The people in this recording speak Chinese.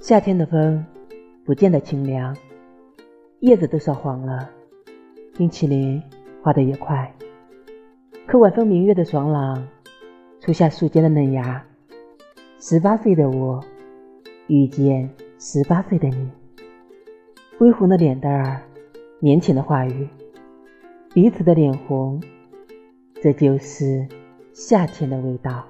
夏天的风不见得清凉，叶子都烧黄了，冰淇淋化得也快。可晚风明月的爽朗，初夏树间的嫩芽，十八岁的我遇见十八岁的你，微红的脸蛋儿，腼腆的话语，彼此的脸红，这就是夏天的味道。